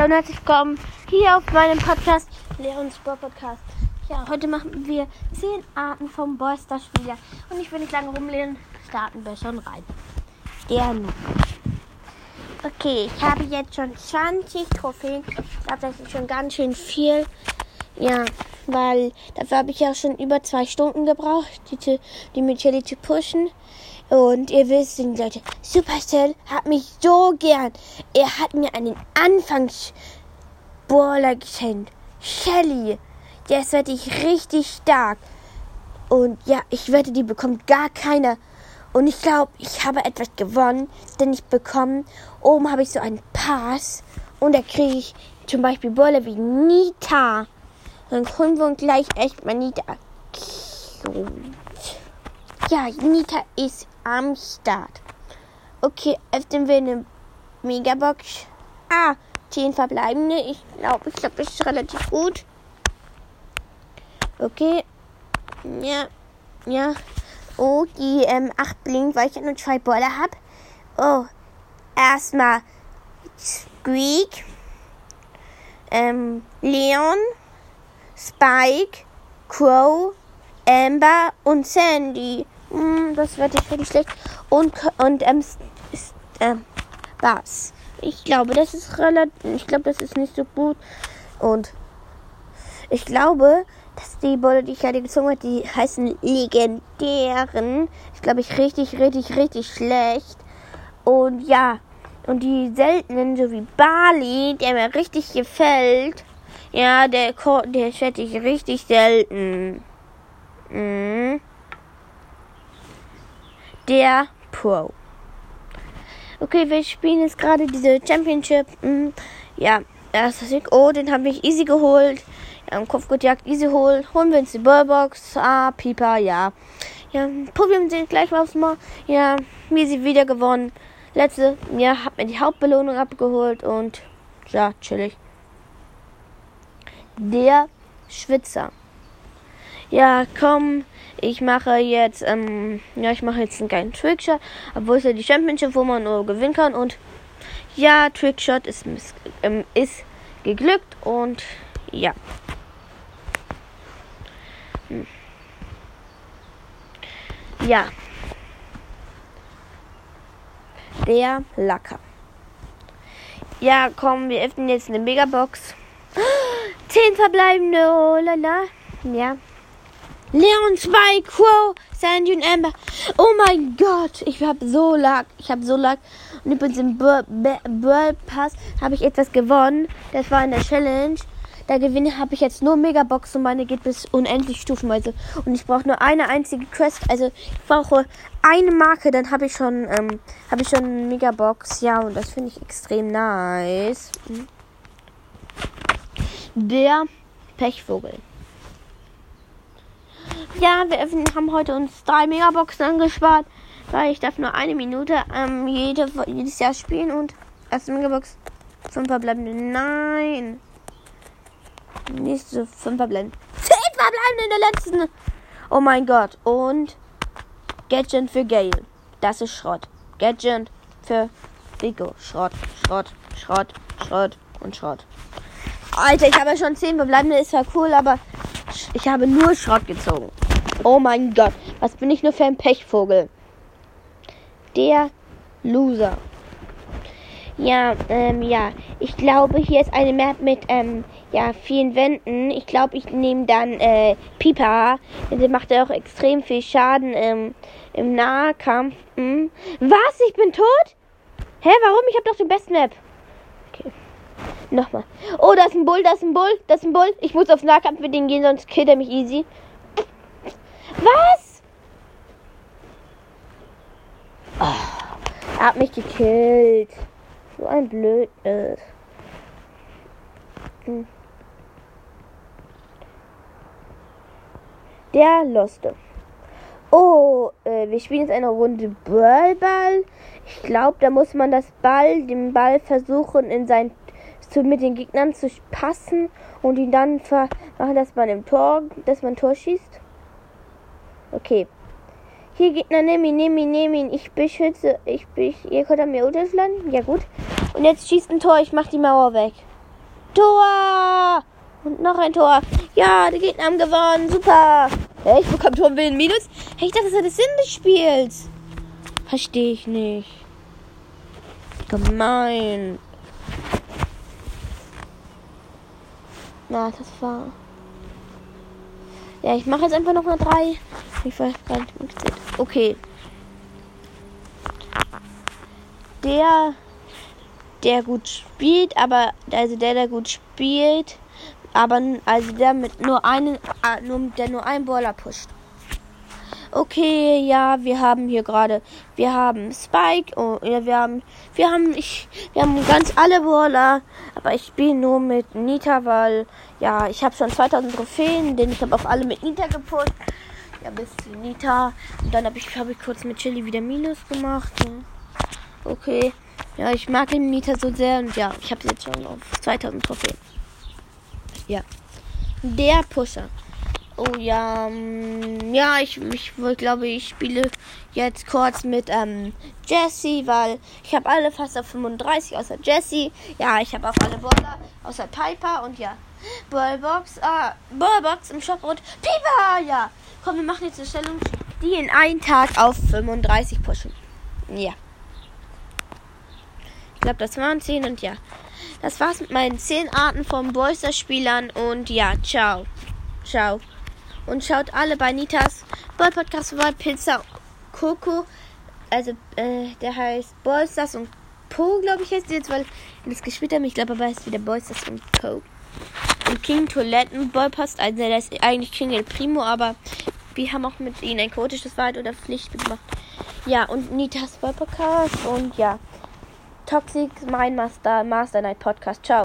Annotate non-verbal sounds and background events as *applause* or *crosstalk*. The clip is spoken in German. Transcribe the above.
Hallo und herzlich willkommen hier auf meinem Podcast, Leons Sport Podcast. Ja, heute machen wir 10 Arten vom Boyster Spieler. Und ich will nicht lange rumlehnen, starten wir schon rein. Gerne. Okay, ich habe jetzt schon 20 Trophäen. Das ist schon ganz schön viel. Ja, weil dafür habe ich ja schon über zwei Stunden gebraucht, die, die Chili zu pushen. Und ihr wisst, Leute, Supercell hat mich so gern. Er hat mir einen Anfangsballer geschenkt. Shelly. Der ist wirklich richtig stark. Und ja, ich wette, die bekommt gar keiner. Und ich glaube, ich habe etwas gewonnen, denn ich bekomme, oben habe ich so einen Pass. Und da kriege ich zum Beispiel Bolle wie Nita. Dann können wir gleich echt mal Nita. Ja, Nita ist am Start. Okay, öffnen wir eine Megabox. Ah, 10 verbleibende. Ich glaube, ich glaube, das ist relativ gut. Okay. Ja. Ja. Oh, die ähm, 8 blinkt, weil ich ja nur zwei Bolle habe. Oh. Erstmal Squeak. Ähm, Leon. Spike. Crow. Amber und Sandy. Hm, das wird ich richtig schlecht. Und, und ähm, ist, ähm, was? Ich glaube, das ist relativ. Ich glaube, das ist nicht so gut. Und ich glaube, dass die Bolle, die ich gerade gezogen habe, die heißen legendären. Ich glaube, ich richtig, richtig, richtig schlecht. Und ja, und die seltenen, so wie Bali, der mir richtig gefällt. Ja, der, der schätze ich richtig selten. Mhm der Pro. Okay, wir spielen jetzt gerade diese Championship. Hm, ja, das ist Oh, den habe ich easy geholt. Ja, Kopfgutjagd easy holen. Holen wir uns die Ballbox. Ah, Pieper, ja. Ja, probieren wir gleich mal mal. Ja, easy wieder gewonnen. Letzte, ja, hab mir die Hauptbelohnung abgeholt und ja, chillig. Der Schwitzer. Ja, komm, ich mache jetzt, ähm, ja, ich mache jetzt einen kleinen Trickshot, obwohl es ja die Championship, wo man nur gewinnen kann. Und ja, Trickshot ist, ähm, ist geglückt und ja. Hm. Ja. Der Lacker. Ja, komm, wir öffnen jetzt eine Megabox. *gasps* Zehn verbleibende, oh lala. Ja, Leon 2, Crow, Sandy und Amber. Oh mein Gott, ich habe so lag, ich habe so lag. Und übrigens im Burl Pass habe ich etwas gewonnen. Das war in der Challenge. Da gewinne habe ich jetzt nur Megabox und meine geht bis unendlich stufenweise. Und ich brauche nur eine einzige Quest. Also ich brauche eine Marke, dann habe ich schon, ähm, habe ich schon Megabox. Ja, und das finde ich extrem nice. Hm. Der Pechvogel. Ja, wir haben heute uns drei Megaboxen angespart, weil ich darf nur eine Minute ähm, jede, jedes Jahr spielen und erste Megabox fünf verbleibende. Nein. Nächste fünf verbleibende. Zehn verbleibende in der letzten. Oh mein Gott. Und Gadget für Gale. Das ist Schrott. Gadget für Rico. Schrott, Schrott, Schrott, Schrott und Schrott. Alter, ich habe ja schon zehn verbleibende. Ist ja cool, aber ich habe nur Schrott gezogen. Oh mein Gott, was bin ich nur für ein Pechvogel? Der Loser. Ja, ähm, ja. Ich glaube, hier ist eine Map mit, ähm, ja, vielen Wänden. Ich glaube, ich nehme dann, äh, Pipa. Der macht ja auch extrem viel Schaden, ähm, im Nahkampf. Hm. Was? Ich bin tot? Hä, warum? Ich habe doch die beste Map. Nochmal. Oh, da ist ein Bull, da ist ein Bull, da ist ein Bull. Ich muss auf Nahkampf mit denen gehen, sonst killt er mich easy. Was? Oh, er hat mich gekillt. So ein Blödes. Hm. Der Loste. Oh, äh, wir spielen jetzt eine Runde Ballball. Ich glaube, da muss man das Ball, den Ball versuchen in sein zu, mit den Gegnern zu passen und ihn dann machen, dass man im Tor, dass man Tor schießt. Okay. Hier Gegner, nimm ihn, nimm ihn, nimm ihn. Ich beschütze, ich, ich ihr könnt an mir unterschlagen. Ja gut. Und jetzt schießt ein Tor, ich mach die Mauer weg. Tor! Und noch ein Tor. Ja, die Gegner haben gewonnen. Super. Hey, ich bekomme Tor Willen Minus. Hey, ich dachte, das ist der Sinn des Spiels. Verstehe ich nicht. Gemein. Na, das war. Ja, ich mache jetzt einfach noch mal drei. Ich weiß gar nicht, Okay. Der, der gut spielt, aber also der, der gut spielt, aber also der mit nur einen, äh, nur der nur einen Baller pusht. Okay, ja, wir haben hier gerade, wir haben Spike und ja, wir haben, wir haben, ich, wir haben ganz alle Brawler, aber ich spiele nur mit Nita, weil, ja, ich habe schon 2000 Trophäen, denn ich habe auf alle mit Nita gepusht. Ja, bis zu Nita. Und dann habe ich, habe ich kurz mit Chili wieder Minus gemacht. Ne? Okay. Ja, ich mag den Nita so sehr und ja, ich habe jetzt schon auf 2000 Trophäen. Ja. Der Pusher. Oh ja, mm, ja, ich, ich glaube, ich spiele jetzt kurz mit ähm, Jesse, weil ich habe alle fast auf 35 außer Jesse. Ja, ich habe auch alle Baller außer Piper und ja, Ballbox, äh, Ballbox im Shop und Piper, ja. Komm, wir machen jetzt eine Stellung, die in einen Tag auf 35 pushen. Ja. Ich glaube, das waren 10 und ja. Das war's mit meinen 10 Arten von Boyster-Spielern und ja, ciao. Ciao. Und schaut alle bei Nitas Boy Podcast vorbei. Pizza Coco. Also, äh, der heißt Boysters und Po, glaube ich, heißt jetzt, weil das gespielt hat. Ich glaube, aber heißt wieder Boysters und Co. Und King Toiletten Boy Post. Also, der ist eigentlich King El Primo, aber wir haben auch mit ihm ein chaotisches Wahrheit oder Pflicht gemacht. Ja, und Nitas Boy Podcast und ja. Toxic, mein Master, Master Night Podcast. Ciao.